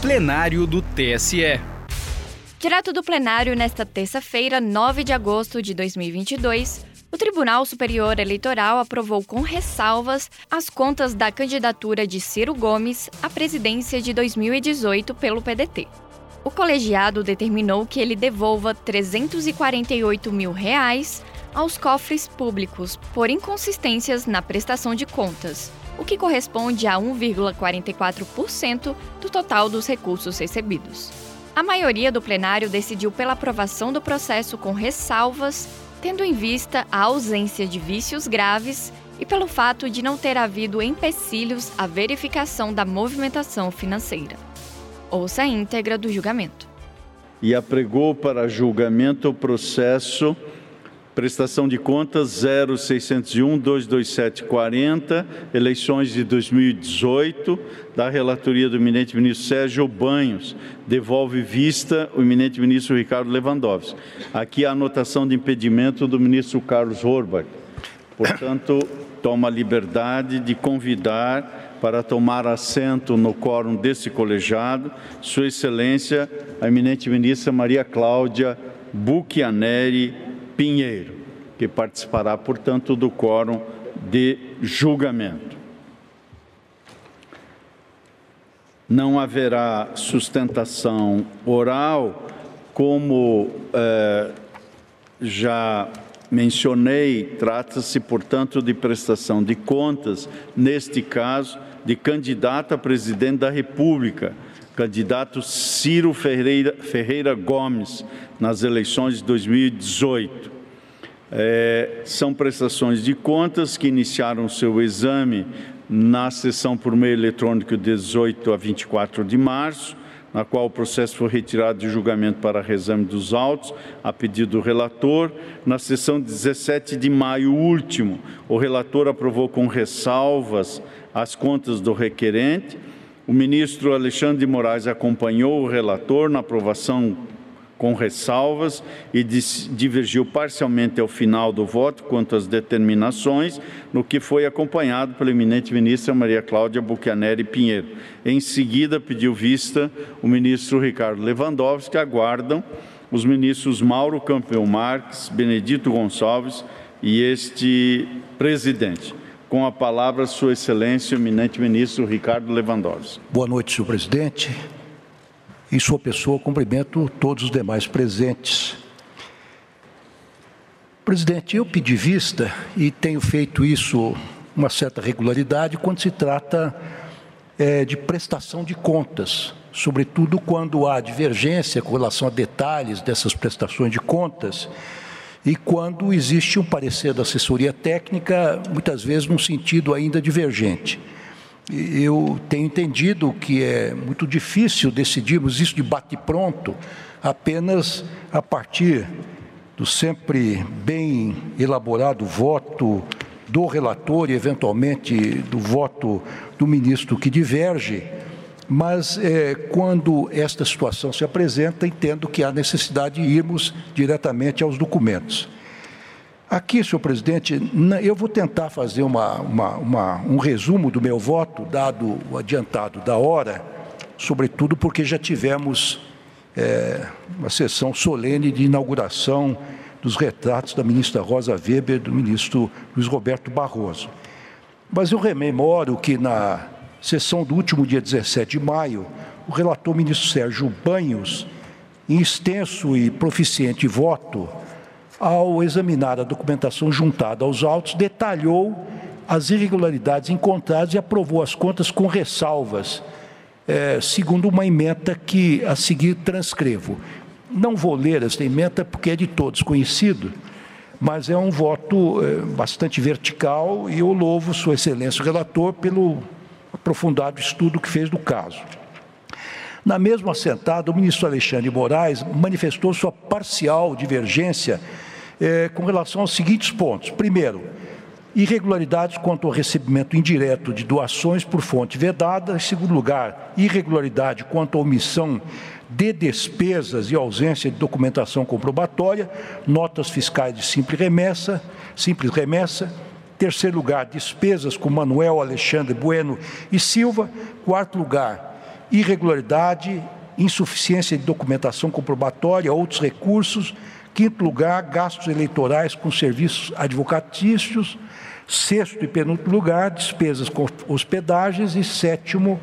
plenário do TSE. Direto do plenário nesta terça-feira, 9 de agosto de 2022, o Tribunal Superior Eleitoral aprovou com ressalvas as contas da candidatura de Ciro Gomes à presidência de 2018 pelo PDT. O colegiado determinou que ele devolva 348 mil reais aos cofres públicos por inconsistências na prestação de contas, o que corresponde a 1,44% do total dos recursos recebidos. A maioria do plenário decidiu pela aprovação do processo com ressalvas, tendo em vista a ausência de vícios graves e pelo fato de não ter havido empecilhos à verificação da movimentação financeira. Ouça a íntegra do julgamento. E apregou para julgamento o processo Prestação de contas 0601 227 40, eleições de 2018, da relatoria do eminente ministro Sérgio Banhos, devolve vista o eminente ministro Ricardo Lewandowski. Aqui a anotação de impedimento do ministro Carlos Horbach. Portanto, toma a liberdade de convidar para tomar assento no quórum desse colegiado, Sua Excelência, a eminente ministra Maria Cláudia Buchianeri Pinheiro, que participará, portanto, do quórum de julgamento. Não haverá sustentação oral, como eh, já mencionei, trata-se, portanto, de prestação de contas, neste caso, de candidato a presidente da República, candidato Ciro Ferreira, Ferreira Gomes, nas eleições de 2018. É, são prestações de contas que iniciaram seu exame na sessão por meio eletrônico de 18 a 24 de março, na qual o processo foi retirado de julgamento para reexame dos autos, a pedido do relator. Na sessão 17 de maio último, o relator aprovou com ressalvas as contas do requerente. O ministro Alexandre de Moraes acompanhou o relator na aprovação com ressalvas e divergiu parcialmente ao final do voto quanto às determinações, no que foi acompanhado pela eminente ministra Maria Cláudia Buchaneri Pinheiro. Em seguida, pediu vista o ministro Ricardo Lewandowski, que aguardam os ministros Mauro Campeão Marques, Benedito Gonçalves e este presidente. Com a palavra, Sua Excelência, o eminente ministro Ricardo Lewandowski. Boa noite, senhor presidente. Em sua pessoa, cumprimento todos os demais presentes. Presidente, eu pedi vista e tenho feito isso uma certa regularidade quando se trata é, de prestação de contas, sobretudo quando há divergência com relação a detalhes dessas prestações de contas e quando existe um parecer da assessoria técnica, muitas vezes num sentido ainda divergente. Eu tenho entendido que é muito difícil decidirmos isso de bate-pronto apenas a partir do sempre bem elaborado voto do relator e, eventualmente, do voto do ministro que diverge. Mas, é, quando esta situação se apresenta, entendo que há necessidade de irmos diretamente aos documentos. Aqui, senhor presidente, eu vou tentar fazer uma, uma, uma, um resumo do meu voto, dado o adiantado da hora, sobretudo porque já tivemos é, uma sessão solene de inauguração dos retratos da ministra Rosa Weber e do ministro Luiz Roberto Barroso. Mas eu rememoro que na sessão do último dia 17 de maio, o relator ministro Sérgio Banhos, em extenso e proficiente voto, ao examinar a documentação juntada aos autos, detalhou as irregularidades encontradas e aprovou as contas com ressalvas, é, segundo uma emenda que a seguir transcrevo. Não vou ler esta emenda porque é de todos conhecido, mas é um voto é, bastante vertical e eu louvo Sua Excelência o relator pelo aprofundado estudo que fez do caso. Na mesma assentada, o ministro Alexandre Moraes manifestou sua parcial divergência é, com relação aos seguintes pontos. Primeiro, irregularidades quanto ao recebimento indireto de doações por fonte vedada. Em segundo lugar, irregularidade quanto à omissão de despesas e ausência de documentação comprobatória, notas fiscais de simples remessa, simples remessa. Terceiro lugar, despesas com Manuel Alexandre Bueno e Silva. Quarto lugar, irregularidade, insuficiência de documentação comprobatória, outros recursos. Quinto lugar, gastos eleitorais com serviços advocatícios. Sexto e penúltimo lugar, despesas com hospedagens. E sétimo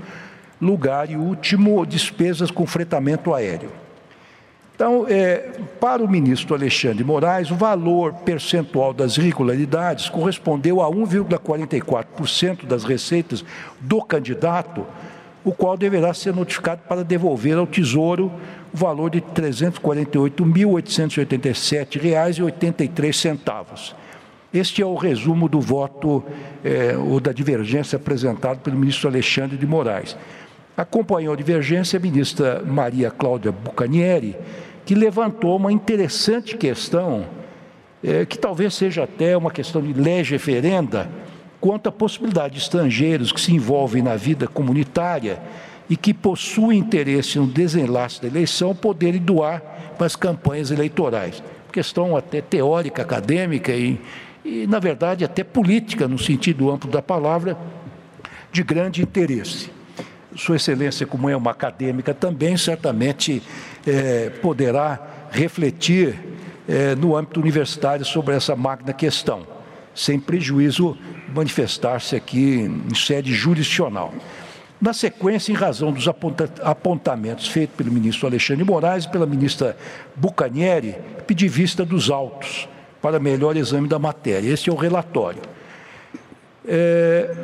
lugar e último, despesas com fretamento aéreo. Então, é, para o ministro Alexandre Moraes, o valor percentual das irregularidades correspondeu a 1,44% das receitas do candidato, o qual deverá ser notificado para devolver ao Tesouro o valor de R$ 348.887,83. Este é o resumo do voto é, ou da divergência apresentado pelo ministro Alexandre de Moraes. Acompanhou a divergência a ministra Maria Cláudia Bucanieri, que levantou uma interessante questão, é, que talvez seja até uma questão de lege ferenda, quanto à possibilidade de estrangeiros que se envolvem na vida comunitária e que possuem interesse no desenlace da eleição poderem doar para as campanhas eleitorais. Questão até teórica, acadêmica e, e, na verdade, até política, no sentido amplo da palavra, de grande interesse. Sua Excelência, como é uma acadêmica também, certamente é, poderá refletir é, no âmbito universitário sobre essa magna questão, sem prejuízo manifestar-se aqui em sede jurisdicional. Na sequência, em razão dos apontamentos feitos pelo ministro Alexandre Moraes e pela ministra Bucanieri, pedi vista dos autos para melhor exame da matéria. Esse é o relatório. É,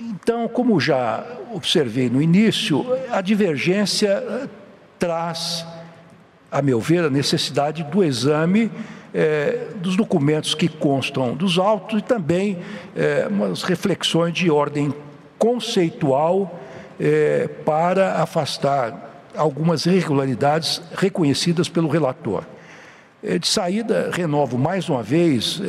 então, como já observei no início, a divergência eh, traz, a meu ver, a necessidade do exame eh, dos documentos que constam dos autos e também eh, umas reflexões de ordem conceitual para afastar algumas irregularidades reconhecidas pelo relator. de saída, renovo mais uma vez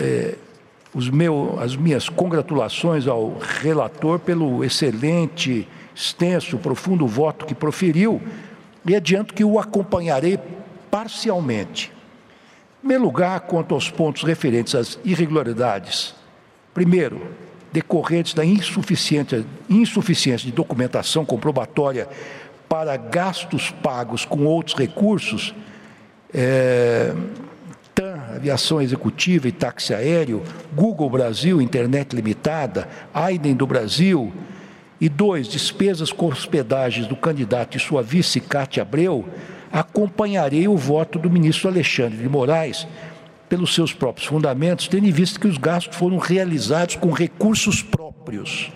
os meu, as minhas congratulações ao relator pelo excelente, extenso, profundo voto que proferiu e adianto que o acompanharei parcialmente. Em primeiro lugar, quanto aos pontos referentes às irregularidades. Primeiro, decorrentes da insuficiência, insuficiência de documentação comprobatória para gastos pagos com outros recursos, é, Aviação Executiva e Táxi Aéreo, Google Brasil, Internet Limitada, Aiden do Brasil, e dois, despesas com hospedagens do candidato e sua vice, Cátia Abreu, acompanharei o voto do ministro Alexandre de Moraes pelos seus próprios fundamentos, tendo em vista que os gastos foram realizados com recursos próprios.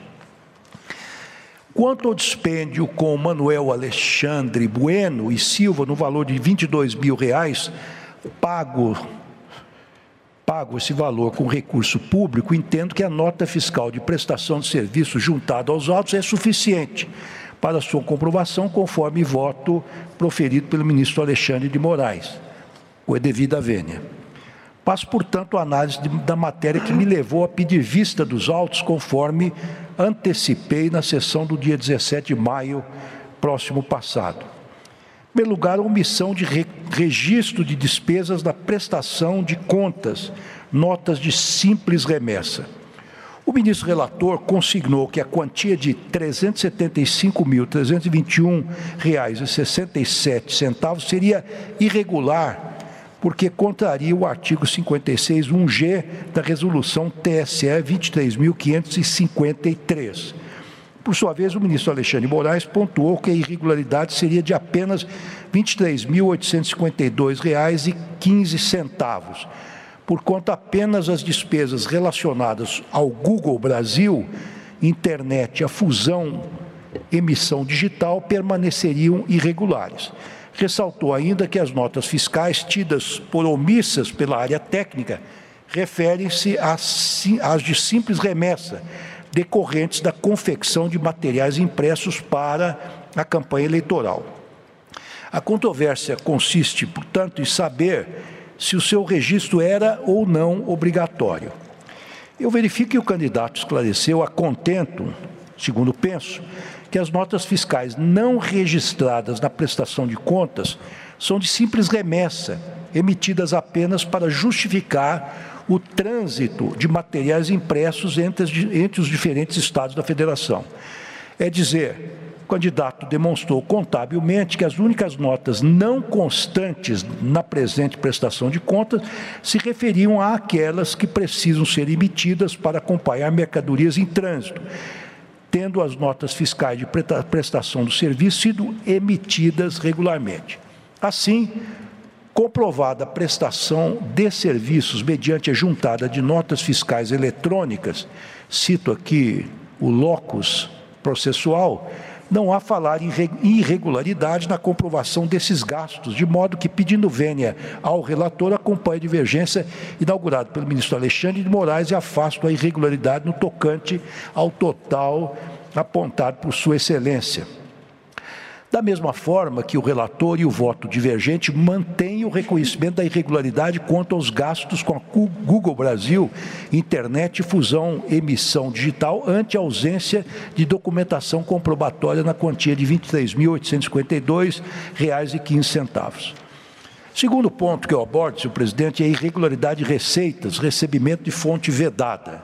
Quanto ao dispêndio com Manuel Alexandre Bueno e Silva no valor de 22 mil reais, pago pago esse valor com recurso público, entendo que a nota fiscal de prestação de serviço juntada aos autos é suficiente para sua comprovação, conforme voto proferido pelo ministro Alexandre de Moraes, com a devida vênia. Passo, portanto, a análise de, da matéria que me levou a pedir vista dos autos, conforme antecipei na sessão do dia 17 de maio próximo passado primeiro lugar, a omissão de re registro de despesas da prestação de contas, notas de simples remessa. O ministro relator consignou que a quantia de R$ 375.321,67 seria irregular, porque contraria o artigo 56.1g da resolução TSE 23.553 por sua vez, o ministro Alexandre Moraes pontuou que a irregularidade seria de apenas R$ 23.852,15, por conta apenas as despesas relacionadas ao Google Brasil, internet, a fusão, emissão digital permaneceriam irregulares. Ressaltou ainda que as notas fiscais tidas por omissas pela área técnica referem-se às de simples remessa decorrentes da confecção de materiais impressos para a campanha eleitoral. A controvérsia consiste, portanto, em saber se o seu registro era ou não obrigatório. Eu verifico que o candidato esclareceu a contento, segundo penso, que as notas fiscais não registradas na prestação de contas são de simples remessa, emitidas apenas para justificar o trânsito de materiais impressos entre, entre os diferentes estados da federação. É dizer, o candidato demonstrou contabilmente que as únicas notas não constantes na presente prestação de contas se referiam àquelas que precisam ser emitidas para acompanhar mercadorias em trânsito, tendo as notas fiscais de prestação do serviço sido emitidas regularmente. Assim, comprovada a prestação de serviços mediante a juntada de notas fiscais eletrônicas, cito aqui o locus processual, não há falar em irregularidade na comprovação desses gastos, de modo que, pedindo vênia ao relator, acompanhe a divergência inaugurada pelo ministro Alexandre de Moraes e afasta a irregularidade no tocante ao total apontado por Sua Excelência. Da mesma forma que o relator e o voto divergente mantêm o reconhecimento da irregularidade quanto aos gastos com a Google Brasil, internet, fusão, emissão digital, ante a ausência de documentação comprobatória na quantia de R$ 23.852,15. Segundo ponto que eu abordo, senhor presidente, é a irregularidade de receitas, recebimento de fonte vedada.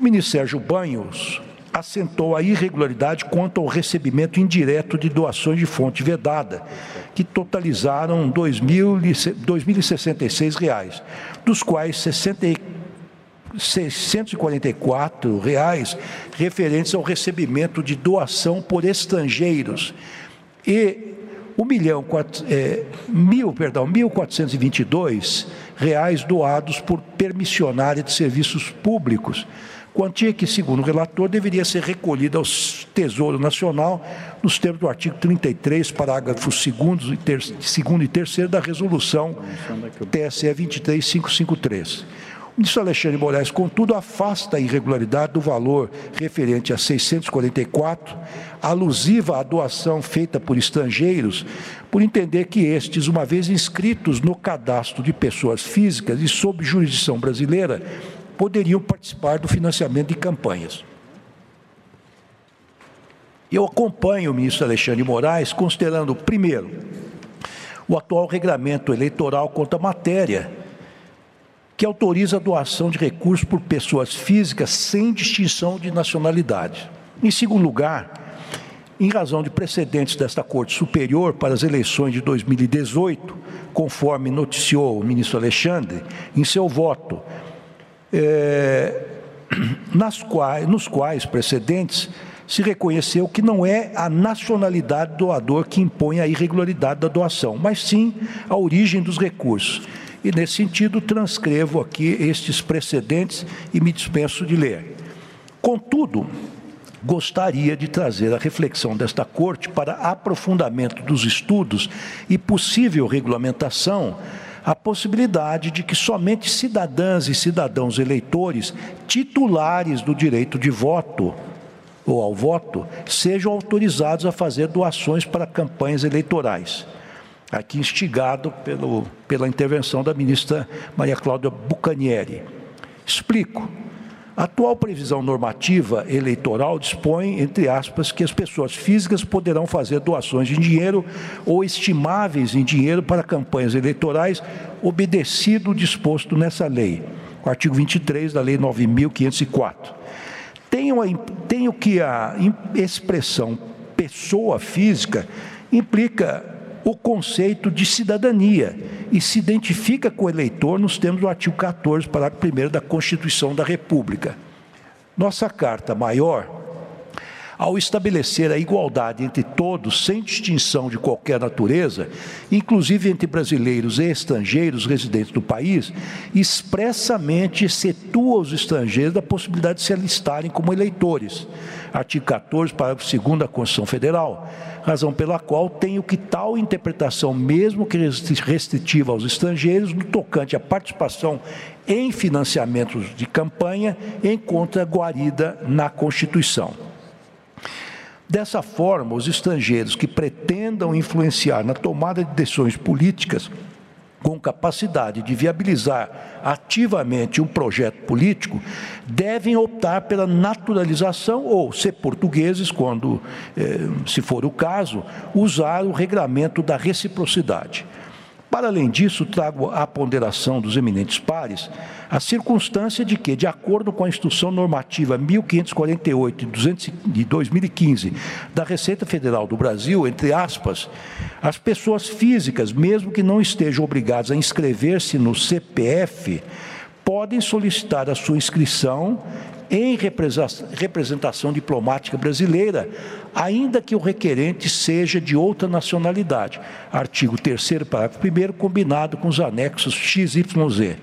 O ministro Sérgio Banhos assentou a irregularidade quanto ao recebimento indireto de doações de fonte vedada, que totalizaram R$ 2.066, dos quais 644 reais referentes ao recebimento de doação por estrangeiros. E mil, perdão, 1.422 reais doados por permissionária de serviços públicos, quantia que, segundo o relator, deveria ser recolhida ao Tesouro Nacional nos termos do artigo 33, parágrafos 2 e, ter, e 3 da resolução TSE 23553. O ministro Alexandre Moraes, contudo, afasta a irregularidade do valor referente a 644, alusiva à doação feita por estrangeiros, por entender que estes, uma vez inscritos no cadastro de pessoas físicas e sob jurisdição brasileira, poderiam participar do financiamento de campanhas. Eu acompanho o ministro Alexandre Moraes, considerando, primeiro, o atual regulamento eleitoral quanto à matéria, que autoriza a doação de recursos por pessoas físicas sem distinção de nacionalidade. Em segundo lugar, em razão de precedentes desta Corte Superior para as eleições de 2018, conforme noticiou o ministro Alexandre, em seu voto é, nas quais, nos quais precedentes se reconheceu que não é a nacionalidade do doador que impõe a irregularidade da doação, mas sim a origem dos recursos. E nesse sentido, transcrevo aqui estes precedentes e me dispenso de ler. Contudo, gostaria de trazer a reflexão desta Corte para aprofundamento dos estudos e possível regulamentação a possibilidade de que somente cidadãs e cidadãos eleitores titulares do direito de voto ou ao voto sejam autorizados a fazer doações para campanhas eleitorais. Aqui instigado pelo, pela intervenção da ministra Maria Cláudia Bucanieri. Explico. A atual previsão normativa eleitoral dispõe, entre aspas, que as pessoas físicas poderão fazer doações em dinheiro ou estimáveis em dinheiro para campanhas eleitorais, obedecido o disposto nessa lei, o artigo 23 da Lei 9.504. Tenho, a, tenho que a expressão pessoa física implica o conceito de cidadania e se identifica com o eleitor nos termos do artigo 14, parágrafo 1 da Constituição da República. Nossa Carta Maior, ao estabelecer a igualdade entre todos, sem distinção de qualquer natureza, inclusive entre brasileiros e estrangeiros residentes do país, expressamente excetua os estrangeiros da possibilidade de se alistarem como eleitores. Artigo 14, parágrafo 2 da Constituição Federal razão pela qual tenho que tal interpretação, mesmo que restritiva aos estrangeiros, no tocante à participação em financiamentos de campanha, encontra guarida na Constituição. Dessa forma, os estrangeiros que pretendam influenciar na tomada de decisões políticas com capacidade de viabilizar ativamente um projeto político, devem optar pela naturalização ou, ser portugueses, quando, eh, se for o caso, usar o regramento da reciprocidade. Para além disso, trago à ponderação dos eminentes pares a circunstância de que, de acordo com a Instrução Normativa 1548 de 2015 da Receita Federal do Brasil, entre aspas, as pessoas físicas, mesmo que não estejam obrigadas a inscrever-se no CPF, podem solicitar a sua inscrição em representação diplomática brasileira, ainda que o requerente seja de outra nacionalidade. Artigo 3 parágrafo 1 combinado com os anexos XYZ.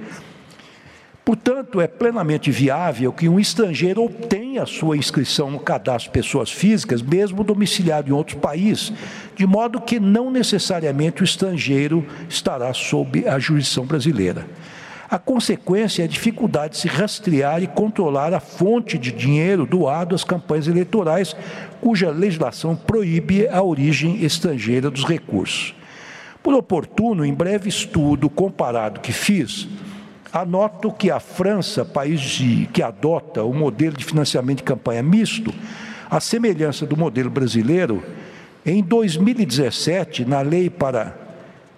Portanto, é plenamente viável que um estrangeiro obtenha sua inscrição no cadastro de pessoas físicas, mesmo domiciliado em outro país, de modo que não necessariamente o estrangeiro estará sob a jurisdição brasileira. A consequência é a dificuldade de se rastrear e controlar a fonte de dinheiro doado às campanhas eleitorais, cuja legislação proíbe a origem estrangeira dos recursos. Por oportuno, em breve estudo comparado que fiz, anoto que a França, país de, que adota o modelo de financiamento de campanha misto, a semelhança do modelo brasileiro, em 2017, na lei para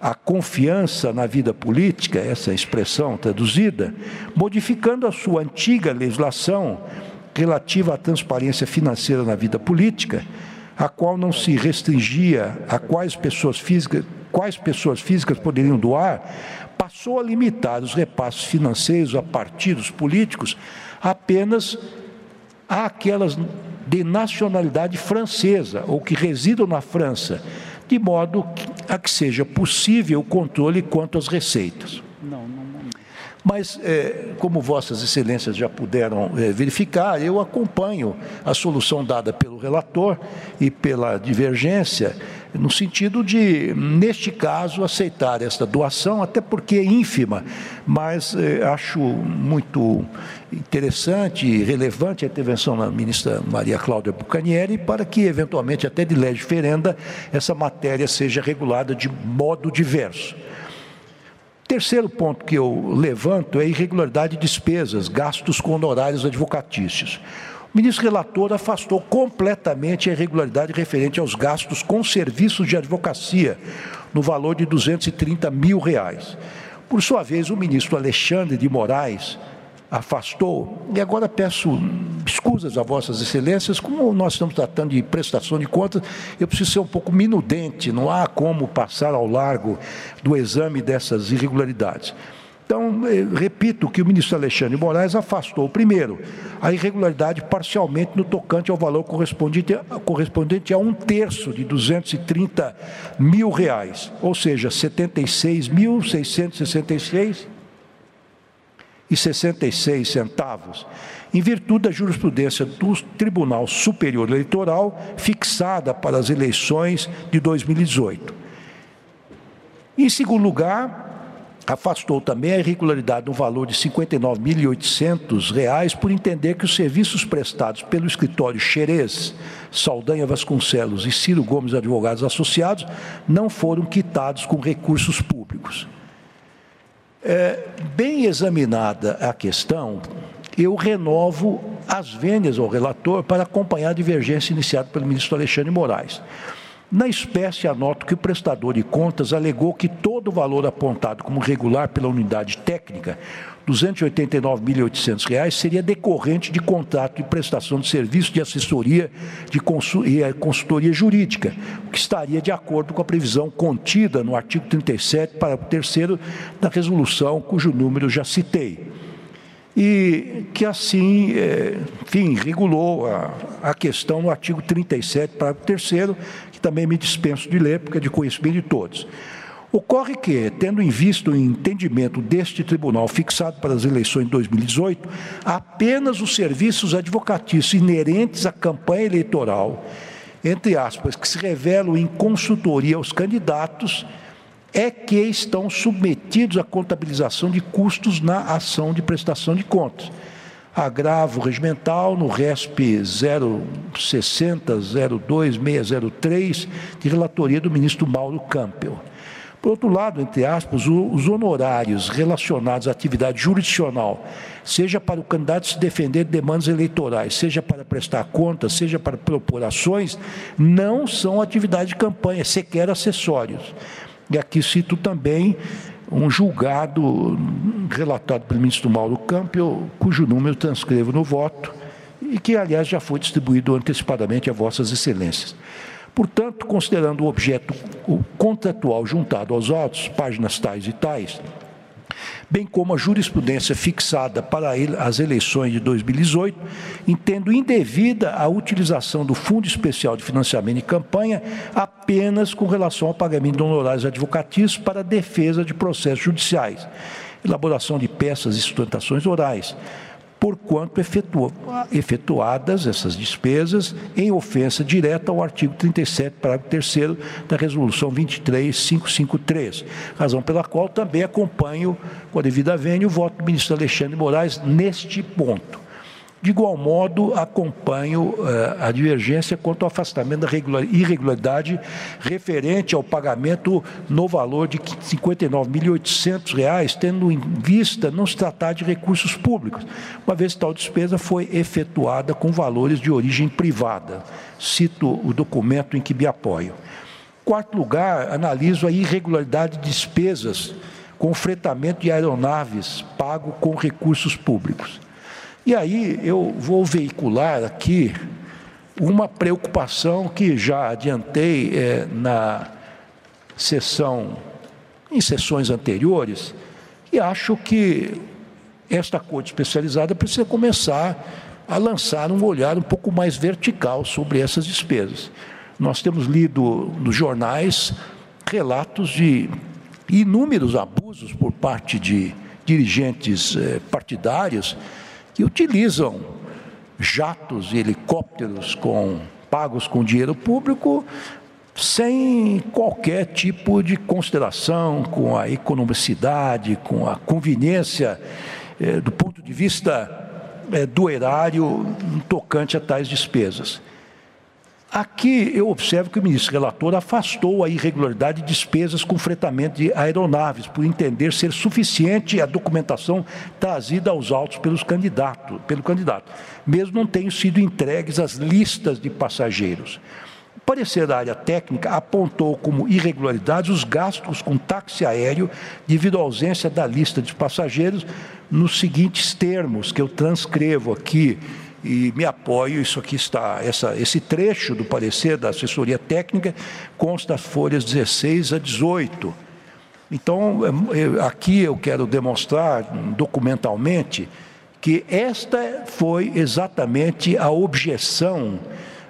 a confiança na vida política, essa expressão traduzida, modificando a sua antiga legislação relativa à transparência financeira na vida política, a qual não se restringia a quais pessoas físicas, quais pessoas físicas poderiam doar, passou a limitar os repassos financeiros a partidos políticos apenas àquelas de nacionalidade francesa ou que residam na França de modo a que seja possível o controle quanto às receitas. Não, não. Mas, é, como Vossas Excelências já puderam é, verificar, eu acompanho a solução dada pelo relator e pela divergência, no sentido de, neste caso, aceitar esta doação, até porque é ínfima, mas é, acho muito interessante e relevante a intervenção da ministra Maria Cláudia Bucanieri para que, eventualmente, até de lei diferenda, essa matéria seja regulada de modo diverso. Terceiro ponto que eu levanto é a irregularidade de despesas, gastos com honorários advocatícios. O ministro relator afastou completamente a irregularidade referente aos gastos com serviços de advocacia, no valor de 230 mil reais. Por sua vez, o ministro Alexandre de Moraes afastou. E agora peço escusas a vossas excelências, como nós estamos tratando de prestação de contas, eu preciso ser um pouco minudente, não há como passar ao largo do exame dessas irregularidades. Então, eh, repito que o ministro Alexandre Moraes afastou, primeiro, a irregularidade parcialmente no tocante ao valor correspondente, correspondente a um terço de 230 mil reais, ou seja, 76.666 e 66 centavos, em virtude da jurisprudência do Tribunal Superior Eleitoral fixada para as eleições de 2018. Em segundo lugar, afastou também a irregularidade no valor de R$ 59.800 por entender que os serviços prestados pelo escritório Xerez, Saldanha Vasconcelos e Ciro Gomes Advogados Associados não foram quitados com recursos públicos. É, bem examinada a questão, eu renovo as vênias ao relator para acompanhar a divergência iniciada pelo ministro Alexandre Moraes. Na espécie, anoto que o prestador de contas alegou que todo o valor apontado como regular pela unidade técnica, R$ 289.800, seria decorrente de contrato de prestação de serviço de assessoria de e eh, consultoria jurídica, o que estaria de acordo com a previsão contida no artigo 37, para o terceiro da resolução, cujo número já citei. E que assim, eh, enfim, regulou a, a questão no artigo 37, parágrafo 3 que também me dispenso de ler, porque é de conhecimento de todos. Ocorre que, tendo em vista o entendimento deste tribunal fixado para as eleições de 2018, apenas os serviços advocatícios inerentes à campanha eleitoral, entre aspas, que se revelam em consultoria aos candidatos, é que estão submetidos à contabilização de custos na ação de prestação de contas. Agravo regimental no RESP 060 02603, de relatoria do ministro Mauro Campbell. Por outro lado, entre aspas, os honorários relacionados à atividade jurisdicional, seja para o candidato se defender de demandas eleitorais, seja para prestar contas, seja para propor ações, não são atividade de campanha, sequer acessórios. E aqui cito também um julgado relatado pelo ministro Mauro Campbell, cujo número transcrevo no voto, e que, aliás, já foi distribuído antecipadamente a Vossas Excelências. Portanto, considerando o objeto contratual juntado aos autos, páginas tais e tais, bem como a jurisprudência fixada para as eleições de 2018, entendo indevida a utilização do Fundo Especial de Financiamento de Campanha apenas com relação ao pagamento de honorários advocatícios para defesa de processos judiciais, elaboração de peças e sustentações orais, porquanto efetuadas essas despesas em ofensa direta ao artigo 37, parágrafo 3 da Resolução 23553, razão pela qual também acompanho com a devida vênia o voto do ministro Alexandre Moraes neste ponto. De igual modo, acompanho uh, a divergência quanto ao afastamento da irregularidade referente ao pagamento no valor de R$ 59.800, tendo em vista não se tratar de recursos públicos, uma vez que tal despesa foi efetuada com valores de origem privada. Cito o documento em que me apoio. Quarto lugar, analiso a irregularidade de despesas com fretamento de aeronaves pago com recursos públicos. E aí eu vou veicular aqui uma preocupação que já adiantei é, na sessão, em sessões anteriores, e acho que esta corte especializada precisa começar a lançar um olhar um pouco mais vertical sobre essas despesas. Nós temos lido nos jornais relatos de inúmeros abusos por parte de dirigentes eh, partidários que utilizam jatos e helicópteros com, pagos com dinheiro público sem qualquer tipo de consideração com a economicidade, com a conveniência eh, do ponto de vista eh, do erário tocante a tais despesas. Aqui eu observo que o ministro relator afastou a irregularidade de despesas com fretamento de aeronaves, por entender ser suficiente a documentação trazida aos autos pelos candidatos, pelo candidato, mesmo não tenham sido entregues as listas de passageiros. O parecer da área técnica apontou como irregularidades os gastos com táxi aéreo devido à ausência da lista de passageiros nos seguintes termos, que eu transcrevo aqui e me apoio, isso aqui está, essa, esse trecho do parecer da assessoria técnica consta folhas 16 a 18. Então, aqui eu quero demonstrar documentalmente que esta foi exatamente a objeção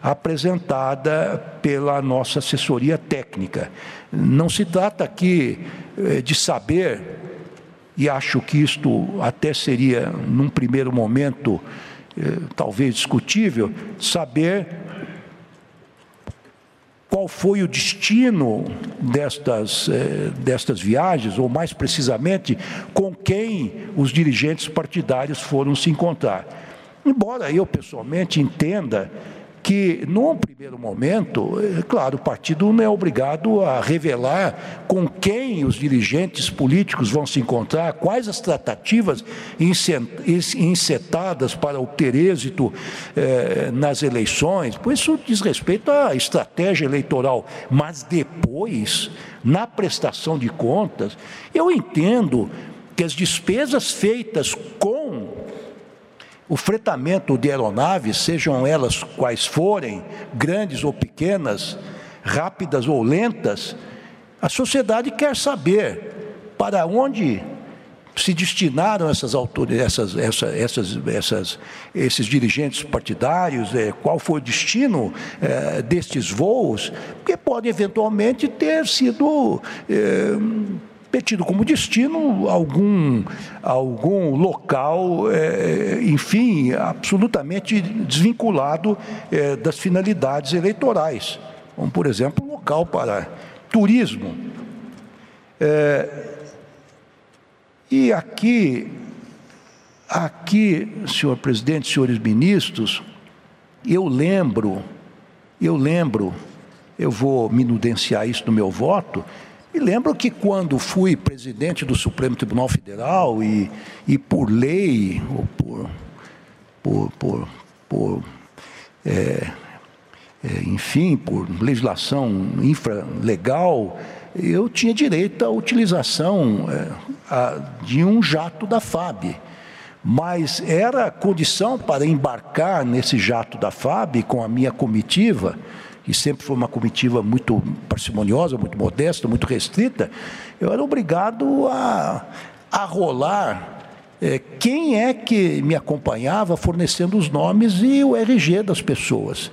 apresentada pela nossa assessoria técnica. Não se trata aqui eh, de saber, e acho que isto até seria, num primeiro momento, talvez discutível, saber qual foi o destino destas, eh, destas viagens, ou mais precisamente, com quem os dirigentes partidários foram se encontrar. Embora eu pessoalmente entenda que, num primeiro momento, é claro, o partido não é obrigado a revelar com quem os dirigentes políticos vão se encontrar, quais as tratativas encetadas para obter êxito eh, nas eleições, pois isso diz respeito à estratégia eleitoral. Mas depois, na prestação de contas, eu entendo que as despesas feitas com o fretamento de aeronaves, sejam elas quais forem, grandes ou pequenas, rápidas ou lentas, a sociedade quer saber para onde se destinaram essas essas, essas, essas, esses dirigentes partidários, é, qual foi o destino é, destes voos, porque pode eventualmente ter sido é, tido como destino algum, algum local, é, enfim, absolutamente desvinculado é, das finalidades eleitorais, como, por exemplo, local para turismo. É, e aqui, aqui, senhor presidente, senhores ministros, eu lembro, eu lembro, eu vou minudenciar isso no meu voto, e lembro que quando fui presidente do Supremo Tribunal Federal e, e por lei, ou por, por, por, por é, é, enfim, por legislação infralegal, eu tinha direito à utilização é, a, de um jato da FAB. Mas era condição para embarcar nesse jato da FAB com a minha comitiva, e sempre foi uma comitiva muito parcimoniosa, muito modesta, muito restrita, eu era obrigado a, a rolar é, quem é que me acompanhava fornecendo os nomes e o RG das pessoas.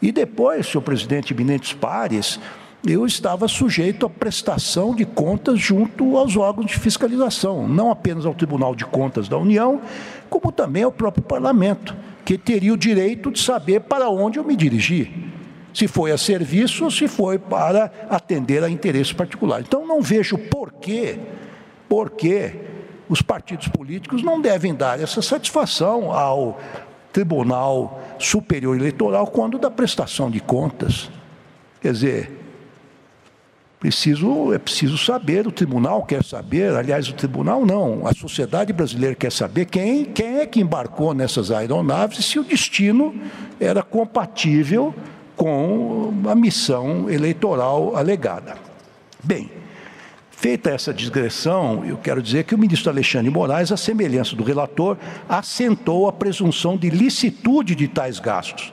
E depois, senhor presidente Eminentes Pares, eu estava sujeito à prestação de contas junto aos órgãos de fiscalização, não apenas ao Tribunal de Contas da União, como também ao próprio Parlamento, que teria o direito de saber para onde eu me dirigi. Se foi a serviço ou se foi para atender a interesse particular. Então não vejo por que, por os partidos políticos não devem dar essa satisfação ao Tribunal Superior Eleitoral quando da prestação de contas. Quer dizer, Preciso, é preciso saber, o tribunal quer saber, aliás, o tribunal não, a sociedade brasileira quer saber quem, quem é que embarcou nessas aeronaves e se o destino era compatível com a missão eleitoral alegada. Bem, feita essa digressão, eu quero dizer que o ministro Alexandre Moraes, à semelhança do relator, assentou a presunção de licitude de tais gastos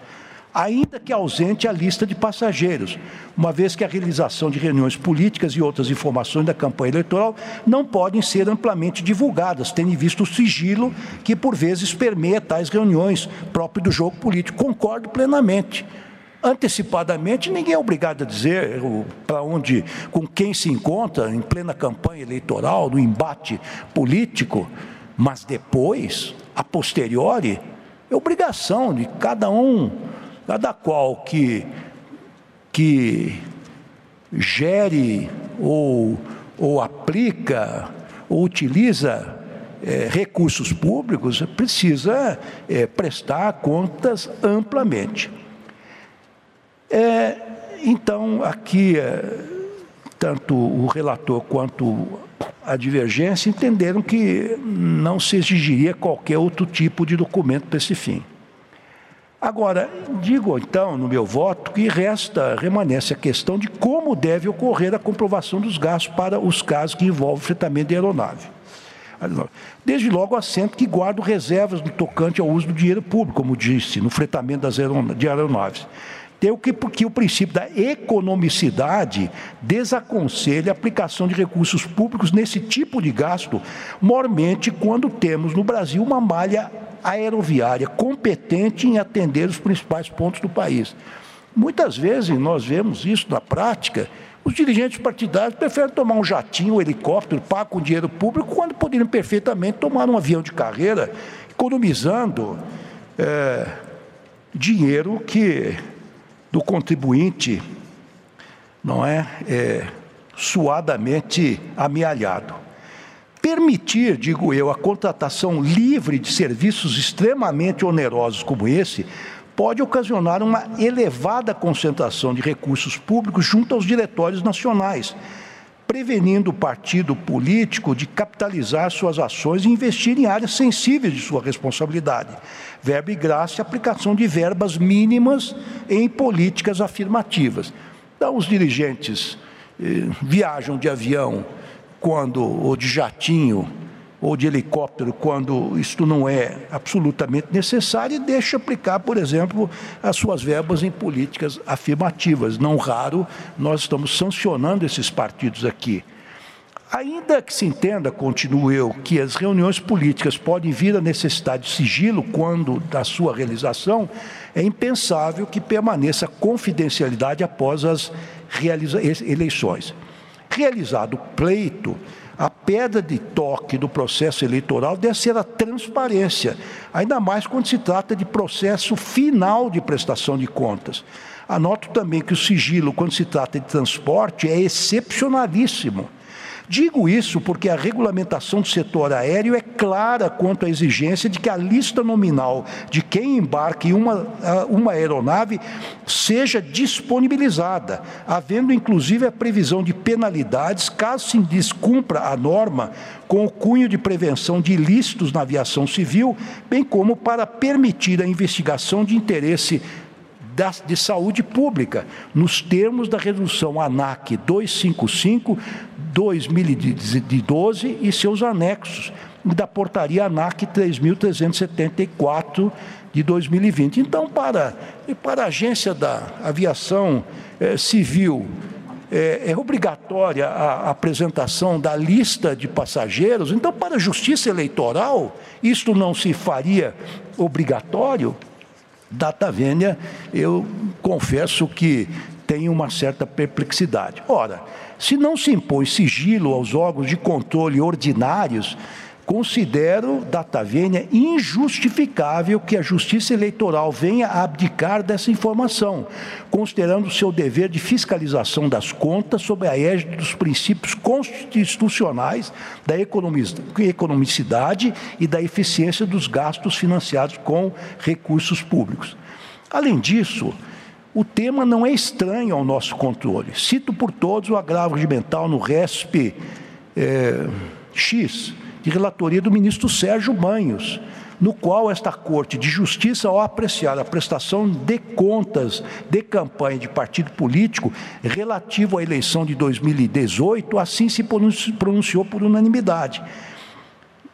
ainda que ausente a lista de passageiros, uma vez que a realização de reuniões políticas e outras informações da campanha eleitoral não podem ser amplamente divulgadas, tendo visto o sigilo que por vezes permeia tais reuniões próprio do jogo político. Concordo plenamente. Antecipadamente, ninguém é obrigado a dizer para onde, com quem se encontra em plena campanha eleitoral, no embate político, mas depois, a posteriori, é obrigação de cada um cada qual que, que gere ou, ou aplica ou utiliza é, recursos públicos precisa é, prestar contas amplamente. É, então, aqui, é, tanto o relator quanto a divergência entenderam que não se exigiria qualquer outro tipo de documento para esse fim. Agora, digo então no meu voto que resta, remanece a questão de como deve ocorrer a comprovação dos gastos para os casos que envolvem fretamento de aeronave. Desde logo assento que guardo reservas no tocante ao uso do dinheiro público, como disse, no fretamento das de aeronaves. Tem o que, porque o princípio da economicidade desaconselha a aplicação de recursos públicos nesse tipo de gasto, mormente quando temos no Brasil uma malha aeroviária competente em atender os principais pontos do país. Muitas vezes nós vemos isso na prática, os dirigentes partidários preferem tomar um jatinho, um helicóptero, pagar com dinheiro público, quando poderiam perfeitamente tomar um avião de carreira, economizando é, dinheiro que do contribuinte não é, é suadamente amealhado. Permitir, digo eu, a contratação livre de serviços extremamente onerosos como esse pode ocasionar uma elevada concentração de recursos públicos junto aos diretórios nacionais, prevenindo o partido político de capitalizar suas ações e investir em áreas sensíveis de sua responsabilidade. Verbo e graça e aplicação de verbas mínimas em políticas afirmativas. Então, os dirigentes eh, viajam de avião quando, ou de jatinho, ou de helicóptero, quando isto não é absolutamente necessário, e deixa aplicar, por exemplo, as suas verbas em políticas afirmativas. Não raro, nós estamos sancionando esses partidos aqui. Ainda que se entenda, continuo eu, que as reuniões políticas podem vir a necessidade de sigilo quando da sua realização, é impensável que permaneça confidencialidade após as eleições. Realizado o pleito, a pedra de toque do processo eleitoral deve ser a transparência, ainda mais quando se trata de processo final de prestação de contas. Anoto também que o sigilo, quando se trata de transporte, é excepcionalíssimo. Digo isso porque a regulamentação do setor aéreo é clara quanto à exigência de que a lista nominal de quem embarque em uma, uma aeronave seja disponibilizada, havendo inclusive a previsão de penalidades caso se descumpra a norma com o cunho de prevenção de ilícitos na aviação civil, bem como para permitir a investigação de interesse de saúde pública, nos termos da resolução ANAC 255-2012 e seus anexos, da portaria ANAC 3.374 de 2020. Então, para, para a Agência da Aviação eh, Civil, é, é, obrigatória a apresentação da lista de passageiros, então, para a Justiça Eleitoral, isto não se faria obrigatório? Data vênia, eu confesso que tenho uma certa perplexidade. Ora, se não se impõe sigilo aos órgãos de controle ordinários, Considero, data vênia, injustificável que a Justiça Eleitoral venha a abdicar dessa informação, considerando seu dever de fiscalização das contas sob a égide dos princípios constitucionais da economicidade e da eficiência dos gastos financiados com recursos públicos. Além disso, o tema não é estranho ao nosso controle. Cito por todos o agravo regimental no RESP é, X, de relatoria do ministro Sérgio Banhos, no qual esta Corte de Justiça, ao apreciar a prestação de contas de campanha de partido político relativo à eleição de 2018, assim se pronunciou por unanimidade.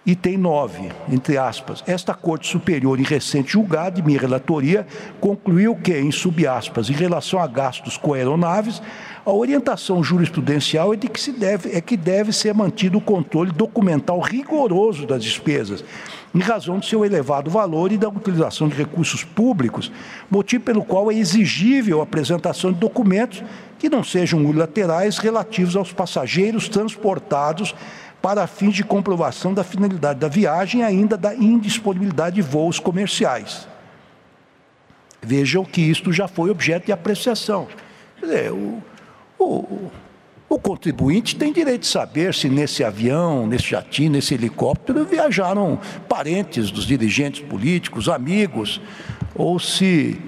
Item 9, entre aspas, esta Corte Superior, em recente julgado de minha relatoria, concluiu que, em subaspas, em relação a gastos com aeronaves, a orientação jurisprudencial é de que se deve é que deve ser mantido o controle documental rigoroso das despesas, em razão do seu elevado valor e da utilização de recursos públicos, motivo pelo qual é exigível a apresentação de documentos que não sejam unilaterais relativos aos passageiros transportados para fins de comprovação da finalidade da viagem e ainda da indisponibilidade de voos comerciais. Vejam que isto já foi objeto de apreciação. Quer dizer, o, o, o contribuinte tem direito de saber se nesse avião, nesse jatinho, nesse helicóptero viajaram parentes dos dirigentes políticos, amigos, ou se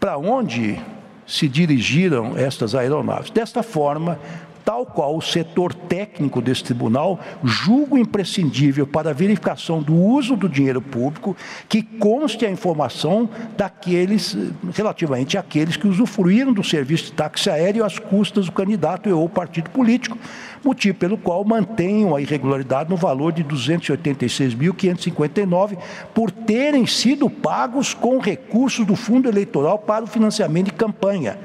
para onde se dirigiram estas aeronaves. Desta forma, tal qual o setor técnico desse tribunal, julgo imprescindível para a verificação do uso do dinheiro público que conste a informação daqueles, relativamente àqueles que usufruíram do serviço de táxi aéreo às custas do candidato ou partido político, motivo pelo qual mantenham a irregularidade no valor de 286.559 por terem sido pagos com recursos do fundo eleitoral para o financiamento de campanha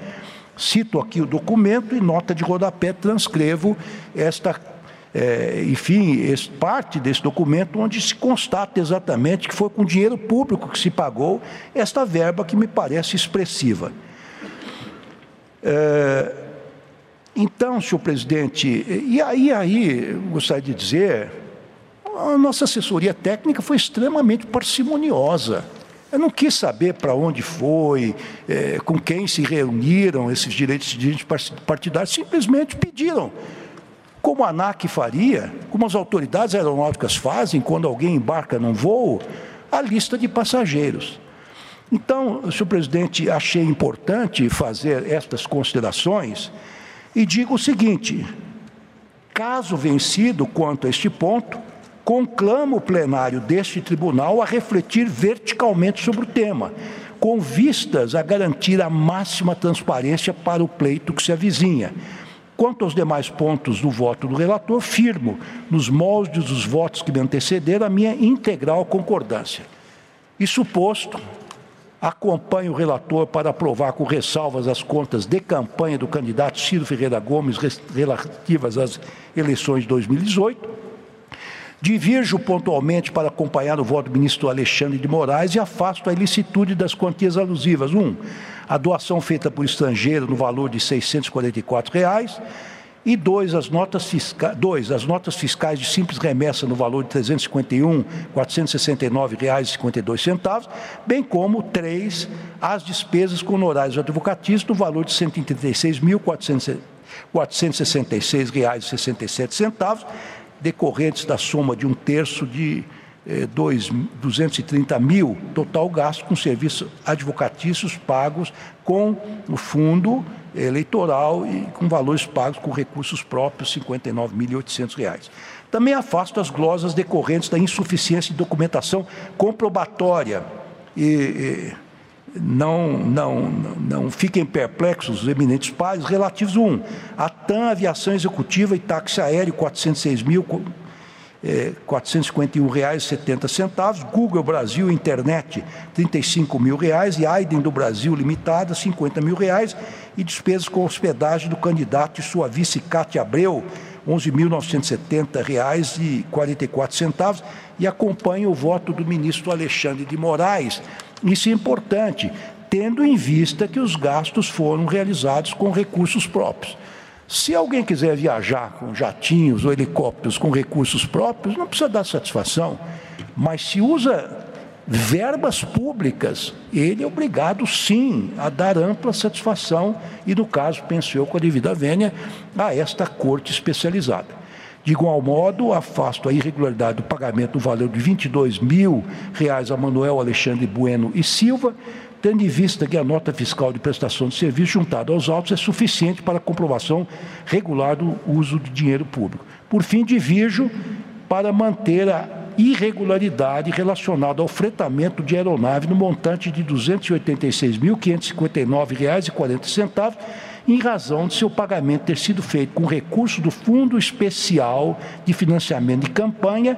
Cito aqui o documento e nota de rodapé transcrevo esta, é, enfim, parte desse documento onde se constata exatamente que foi com dinheiro público que se pagou esta verba que me parece expressiva. É, então, senhor presidente, e aí, aí, gostaria de dizer, a nossa assessoria técnica foi extremamente parcimoniosa. Eu não quis saber para onde foi, é, com quem se reuniram esses direitos de partidários, simplesmente pediram. Como a ANAC faria, como as autoridades aeronáuticas fazem quando alguém embarca num voo, a lista de passageiros. Então, senhor presidente, achei importante fazer estas considerações e digo o seguinte: caso vencido quanto a este ponto, conclama o plenário deste tribunal a refletir verticalmente sobre o tema, com vistas a garantir a máxima transparência para o pleito que se avizinha. Quanto aos demais pontos do voto do relator, firmo, nos moldes dos votos que me antecederam, a minha integral concordância. Isso posto, acompanho o relator para aprovar com ressalvas as contas de campanha do candidato Ciro Ferreira Gomes relativas às eleições de 2018 Divirjo pontualmente para acompanhar o voto do ministro Alexandre de Moraes e afasto a ilicitude das quantias alusivas. Um, a doação feita por estrangeiro no valor de 644 reais, e dois as, notas fisca... dois, as notas fiscais de simples remessa no valor de R$ 351.469,52, bem como três, as despesas com honorários advocatícios no valor de R$ 136.466,67 decorrentes da soma de um terço de eh, dois, 230 mil total gasto com serviços advocatícios pagos com o fundo eleitoral e com valores pagos com recursos próprios, R$ 59.800. Também afasto as glosas decorrentes da insuficiência de documentação comprobatória e, e não, não, não fiquem perplexos os eminentes pares relativos a um, a TAM Aviação Executiva e Táxi Aéreo 406 mil é, R$ 451,70, Google Brasil Internet, 35 mil reais, e Aiden do Brasil Limitada, 50 mil reais, e despesas com hospedagem do candidato e sua vice Cátia Abreu, R$ 11.970,44, e acompanha o voto do ministro Alexandre de Moraes. Isso é importante, tendo em vista que os gastos foram realizados com recursos próprios. Se alguém quiser viajar com jatinhos ou helicópteros com recursos próprios, não precisa dar satisfação. Mas se usa verbas públicas, ele é obrigado sim a dar ampla satisfação e, no caso, penso eu, com a devida vênia, a esta corte especializada. De igual modo, afasto a irregularidade do pagamento do valor de 22 mil reais a Manuel Alexandre Bueno e Silva, tendo em vista que a nota fiscal de prestação de serviço juntada aos autos é suficiente para a comprovação regular do uso de dinheiro público. Por fim, divirjo para manter a irregularidade relacionada ao fretamento de aeronave no montante de R$ 286.559,40, em razão de seu pagamento ter sido feito com recurso do Fundo Especial de Financiamento de Campanha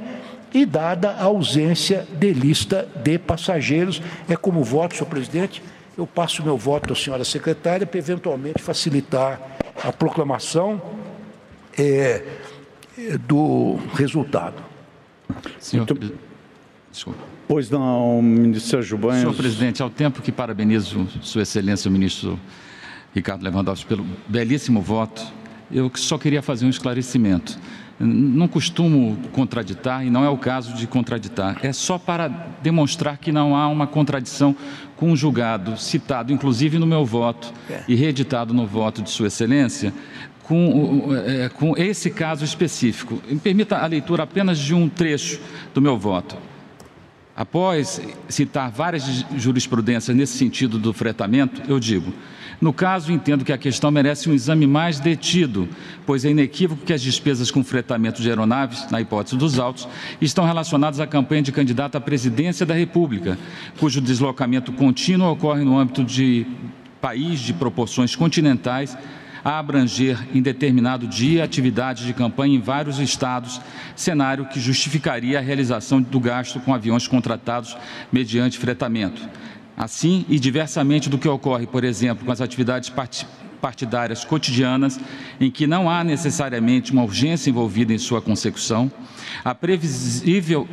e dada a ausência de lista de passageiros. É como voto, senhor presidente, eu passo meu voto à senhora secretária para eventualmente facilitar a proclamação é, do resultado. Senhor, Muito... desculpa. Pois não, ministro Sérgio Banhos. Senhor presidente, ao tempo que parabenizo Sua Excelência o ministro Ricardo Lewandowski pelo belíssimo voto, eu só queria fazer um esclarecimento. Não costumo contraditar e não é o caso de contraditar. É só para demonstrar que não há uma contradição com o julgado citado, inclusive no meu voto é. e reeditado no voto de Sua Excelência, com, é, com esse caso específico. Me permita a leitura apenas de um trecho do meu voto. Após citar várias jurisprudências nesse sentido do fretamento, eu digo. No caso, entendo que a questão merece um exame mais detido, pois é inequívoco que as despesas com fretamento de aeronaves, na hipótese dos autos, estão relacionadas à campanha de candidato à presidência da República, cujo deslocamento contínuo ocorre no âmbito de país de proporções continentais, a abranger em determinado dia atividades de campanha em vários estados, cenário que justificaria a realização do gasto com aviões contratados mediante fretamento. Assim, e diversamente do que ocorre, por exemplo, com as atividades partidárias cotidianas, em que não há necessariamente uma urgência envolvida em sua consecução, a previsível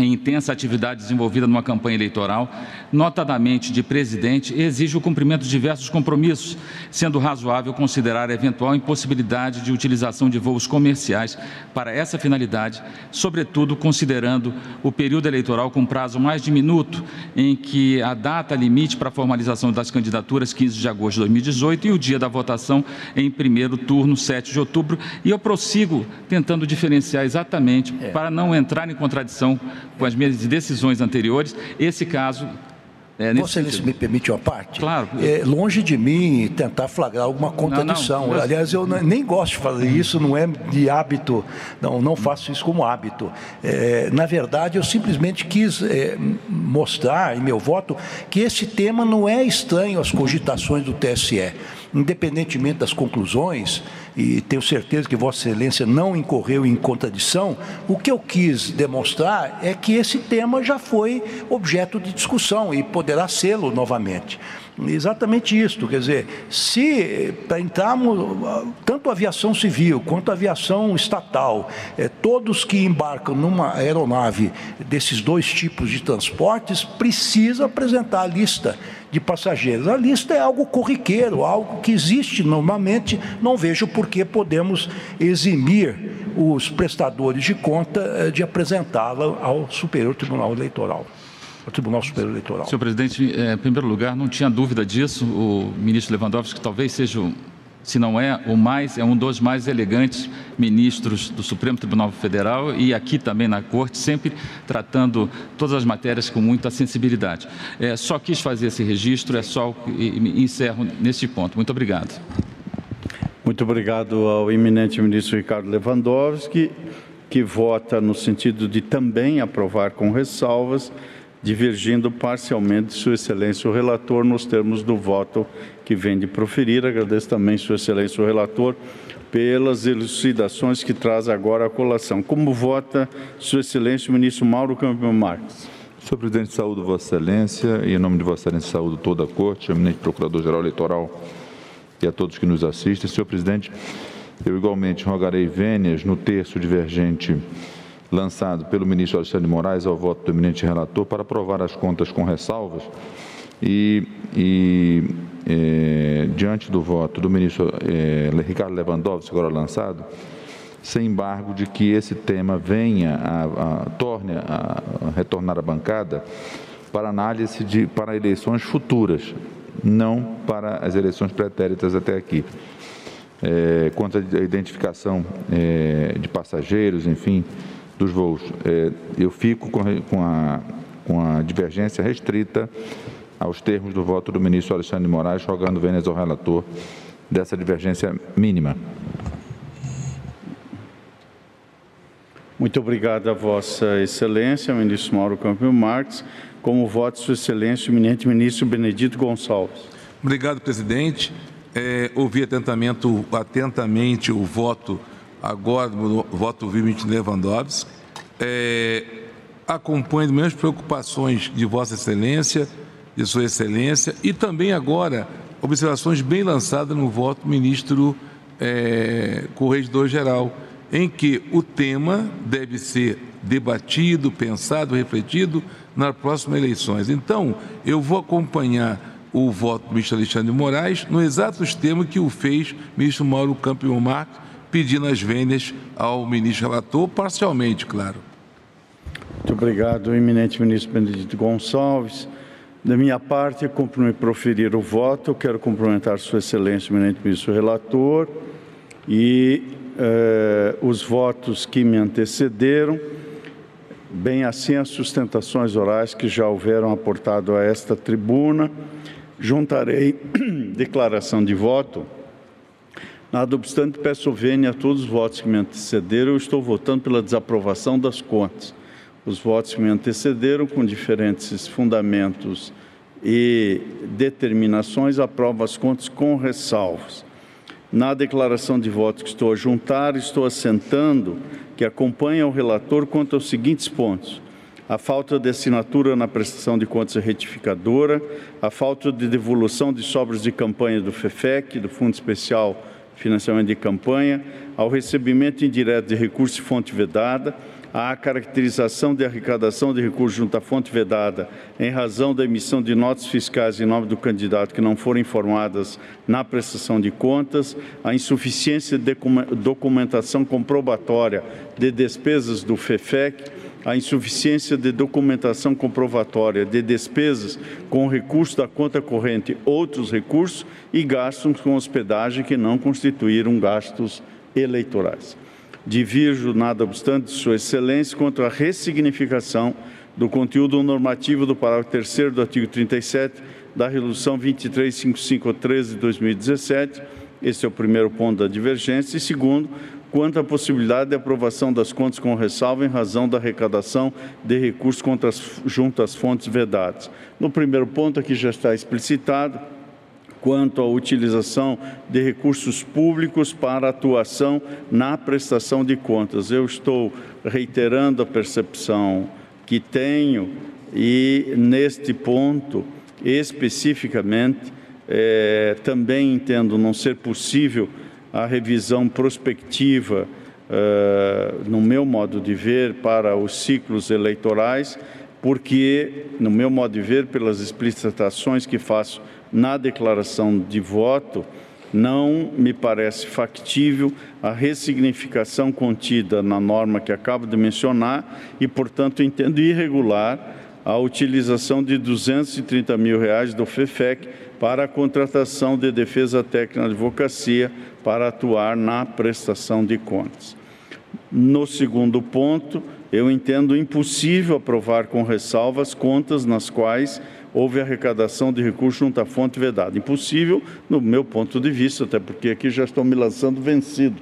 em intensa atividade desenvolvida numa campanha eleitoral, notadamente de presidente, exige o cumprimento de diversos compromissos, sendo razoável considerar a eventual impossibilidade de utilização de voos comerciais para essa finalidade, sobretudo considerando o período eleitoral com prazo mais diminuto, em que a data limite para a formalização das candidaturas 15 de agosto de 2018 e o dia da votação em primeiro turno 7 de outubro, e eu prossigo tentando diferenciar exatamente é. para não entrar em contradição com as minhas decisões anteriores. Esse caso é, Você me permite uma parte? Claro. É, longe de mim tentar flagrar alguma contradição. Não, não, Aliás, eu nem gosto de fazer isso, não é de hábito, não, não faço isso como hábito. É, na verdade, eu simplesmente quis é, mostrar em meu voto que esse tema não é estranho às cogitações do TSE independentemente das conclusões, e tenho certeza que Vossa Excelência não incorreu em contradição, o que eu quis demonstrar é que esse tema já foi objeto de discussão e poderá sê-lo novamente. Exatamente isso, quer dizer, se entrarmos, tanto a aviação civil quanto a aviação estatal, é, todos que embarcam numa aeronave desses dois tipos de transportes, precisa apresentar a lista de passageiros. A lista é algo corriqueiro, algo que existe normalmente, não vejo por que podemos eximir os prestadores de conta eh, de apresentá-la ao Superior Tribunal Eleitoral ao Tribunal Superior Eleitoral. Senhor presidente, eh, em primeiro lugar, não tinha dúvida disso, o ministro Lewandowski que talvez seja se não é o mais, é um dos mais elegantes ministros do Supremo Tribunal Federal e aqui também na Corte, sempre tratando todas as matérias com muita sensibilidade. É, só quis fazer esse registro, é só e encerro neste ponto. Muito obrigado. Muito obrigado ao eminente ministro Ricardo Lewandowski, que vota no sentido de também aprovar com ressalvas divergindo parcialmente de Sua Excelência o relator nos termos do voto que vem de proferir. Agradeço também Sua Excelência o relator pelas elucidações que traz agora a colação. Como vota Sua Excelência o ministro Mauro Campo Marques? Senhor Presidente, saúdo Vossa Excelência e em nome de Vossa Excelência saúdo toda a Corte, eminente Procurador-Geral Eleitoral e a todos que nos assistem. Senhor Presidente, eu igualmente rogarei vênias no terço divergente lançado pelo ministro Alexandre Moraes ao voto do eminente relator para aprovar as contas com ressalvas e, e é, diante do voto do ministro é, Ricardo Lewandowski, agora lançado, sem embargo de que esse tema venha a, a torne a, a retornar à bancada para análise de para eleições futuras, não para as eleições pretéritas até aqui. É, quanto à identificação é, de passageiros, enfim, dos voos. É, eu fico com, com, a, com a divergência restrita aos termos do voto do ministro Alexandre de Moraes, rogando vênias ao relator dessa divergência mínima. Muito obrigado a Vossa Excelência, ministro Mauro Campos Marques. Como voto, Sua Excelência, o eminente ministro Benedito Gonçalves. Obrigado, presidente. É, ouvi atentamente, atentamente o voto agora no voto Vimit Lewandowski. É, acompanho as mesmas preocupações de Vossa Excelência, de Sua Excelência, e também agora observações bem lançadas no voto do ministro é, Corregedor-Geral, em que o tema deve ser debatido, pensado, refletido nas próximas eleições. Então, eu vou acompanhar o voto do ministro Alexandre de Moraes no exato tema que o fez o ministro Mauro Campion Marques, pedindo as vênias ao ministro relator, parcialmente, claro. Muito obrigado, eminente ministro Benedito Gonçalves. Da minha parte, cumpro-me proferir o voto. Quero cumprimentar Sua Excelência, eminente ministro relator, e eh, os votos que me antecederam, bem assim as sustentações orais que já houveram aportado a esta tribuna. Juntarei declaração de voto Nada obstante, peço vênia a todos os votos que me antecederam. Eu estou votando pela desaprovação das contas. Os votos que me antecederam, com diferentes fundamentos e determinações, aprovam as contas com ressalvas. Na declaração de voto que estou a juntar, estou assentando que acompanha o relator quanto aos seguintes pontos a falta de assinatura na prestação de contas retificadora, a falta de devolução de sobras de campanha do FEFEC, do Fundo Especial financiamento de campanha, ao recebimento indireto de recursos de fonte vedada, à caracterização de arrecadação de recursos junto à fonte vedada em razão da emissão de notas fiscais em nome do candidato que não foram informadas na prestação de contas, à insuficiência de documentação comprobatória de despesas do FEFEC, a insuficiência de documentação comprovatória de despesas com recurso da conta corrente, outros recursos e gastos com hospedagem que não constituíram gastos eleitorais. Divirjo, nada obstante, Sua Excelência, contra a ressignificação do conteúdo normativo do parágrafo 3 do artigo 37 da Resolução 235513 de 2017. Esse é o primeiro ponto da divergência. E segundo, quanto à possibilidade de aprovação das contas com ressalva em razão da arrecadação de recursos as, junto às fontes vedadas. No primeiro ponto, aqui já está explicitado, quanto à utilização de recursos públicos para atuação na prestação de contas. Eu estou reiterando a percepção que tenho e, neste ponto, especificamente, eh, também entendo não ser possível a revisão prospectiva, uh, no meu modo de ver, para os ciclos eleitorais, porque, no meu modo de ver, pelas explicitações que faço na declaração de voto, não me parece factível a ressignificação contida na norma que acabo de mencionar e, portanto, entendo irregular a utilização de 230 mil reais do FEFEC para a contratação de defesa técnica de advocacia para atuar na prestação de contas. No segundo ponto, eu entendo impossível aprovar com ressalvas contas nas quais houve arrecadação de recursos junto à fonte vedada. Impossível, no meu ponto de vista, até porque aqui já estou me lançando vencido.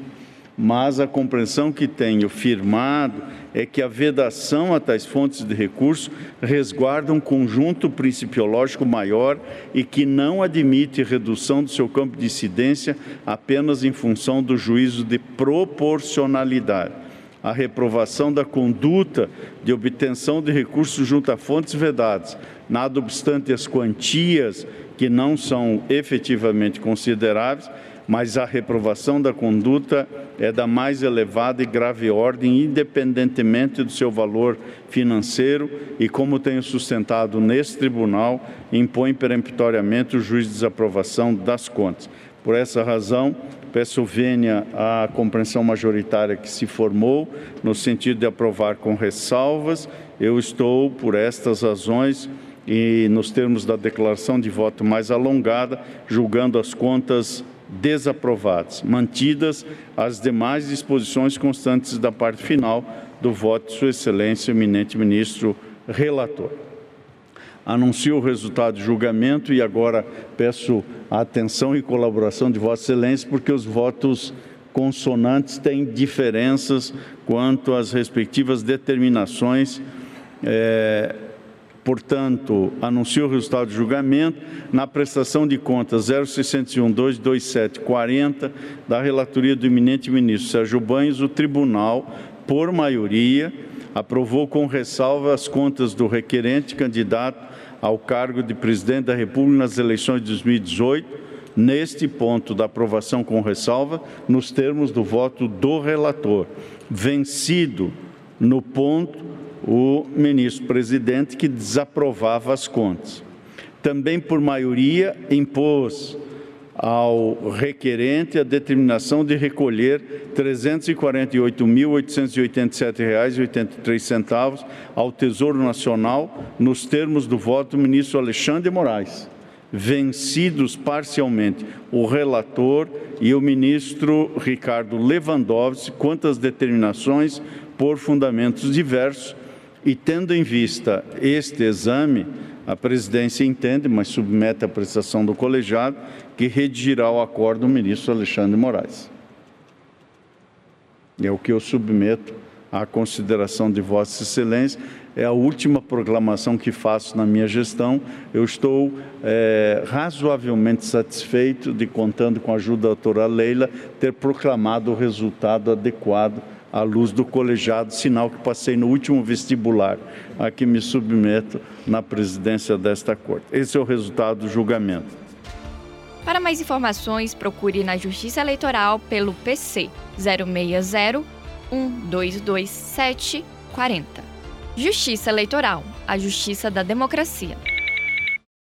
mas a compreensão que tenho firmado é que a vedação a tais fontes de recurso resguarda um conjunto principiológico maior e que não admite redução do seu campo de incidência apenas em função do juízo de proporcionalidade. A reprovação da conduta de obtenção de recursos junto a fontes vedadas, nada obstante as quantias que não são efetivamente consideráveis, mas a reprovação da conduta é da mais elevada e grave ordem, independentemente do seu valor financeiro, e como tenho sustentado nesse tribunal, impõe peremptoriamente o juiz de desaprovação das contas. Por essa razão, peço vênia à compreensão majoritária que se formou, no sentido de aprovar com ressalvas. Eu estou, por estas razões, e nos termos da declaração de voto mais alongada, julgando as contas desaprovadas, mantidas as demais disposições constantes da parte final do voto de Sua Excelência, eminente ministro relator. Anuncio o resultado do julgamento e agora peço a atenção e colaboração de Vossa Excelência, porque os votos consonantes têm diferenças quanto às respectivas determinações. É, Portanto, anuncio o resultado do julgamento na prestação de contas 0601-22740 da relatoria do eminente ministro Sérgio Banhos, o tribunal, por maioria, aprovou com ressalva as contas do requerente candidato ao cargo de presidente da República nas eleições de 2018, neste ponto da aprovação com ressalva, nos termos do voto do relator, vencido no ponto o ministro-presidente que desaprovava as contas. Também por maioria impôs ao requerente a determinação de recolher R$ 348.887,83 ao Tesouro Nacional, nos termos do voto do ministro Alexandre Moraes, vencidos parcialmente o relator e o ministro Ricardo Lewandowski quanto às determinações por fundamentos diversos e tendo em vista este exame, a presidência entende, mas submete à prestação do colegiado, que redigirá o acordo do ministro Alexandre Moraes. É o que eu submeto à consideração de Vossa Excelência. É a última proclamação que faço na minha gestão. Eu estou é, razoavelmente satisfeito de, contando com a ajuda da doutora Leila, ter proclamado o resultado adequado à luz do colegiado, sinal que passei no último vestibular a que me submeto na presidência desta Corte. Esse é o resultado do julgamento. Para mais informações, procure na Justiça Eleitoral pelo PC 060 1227 40. Justiça Eleitoral, a justiça da democracia.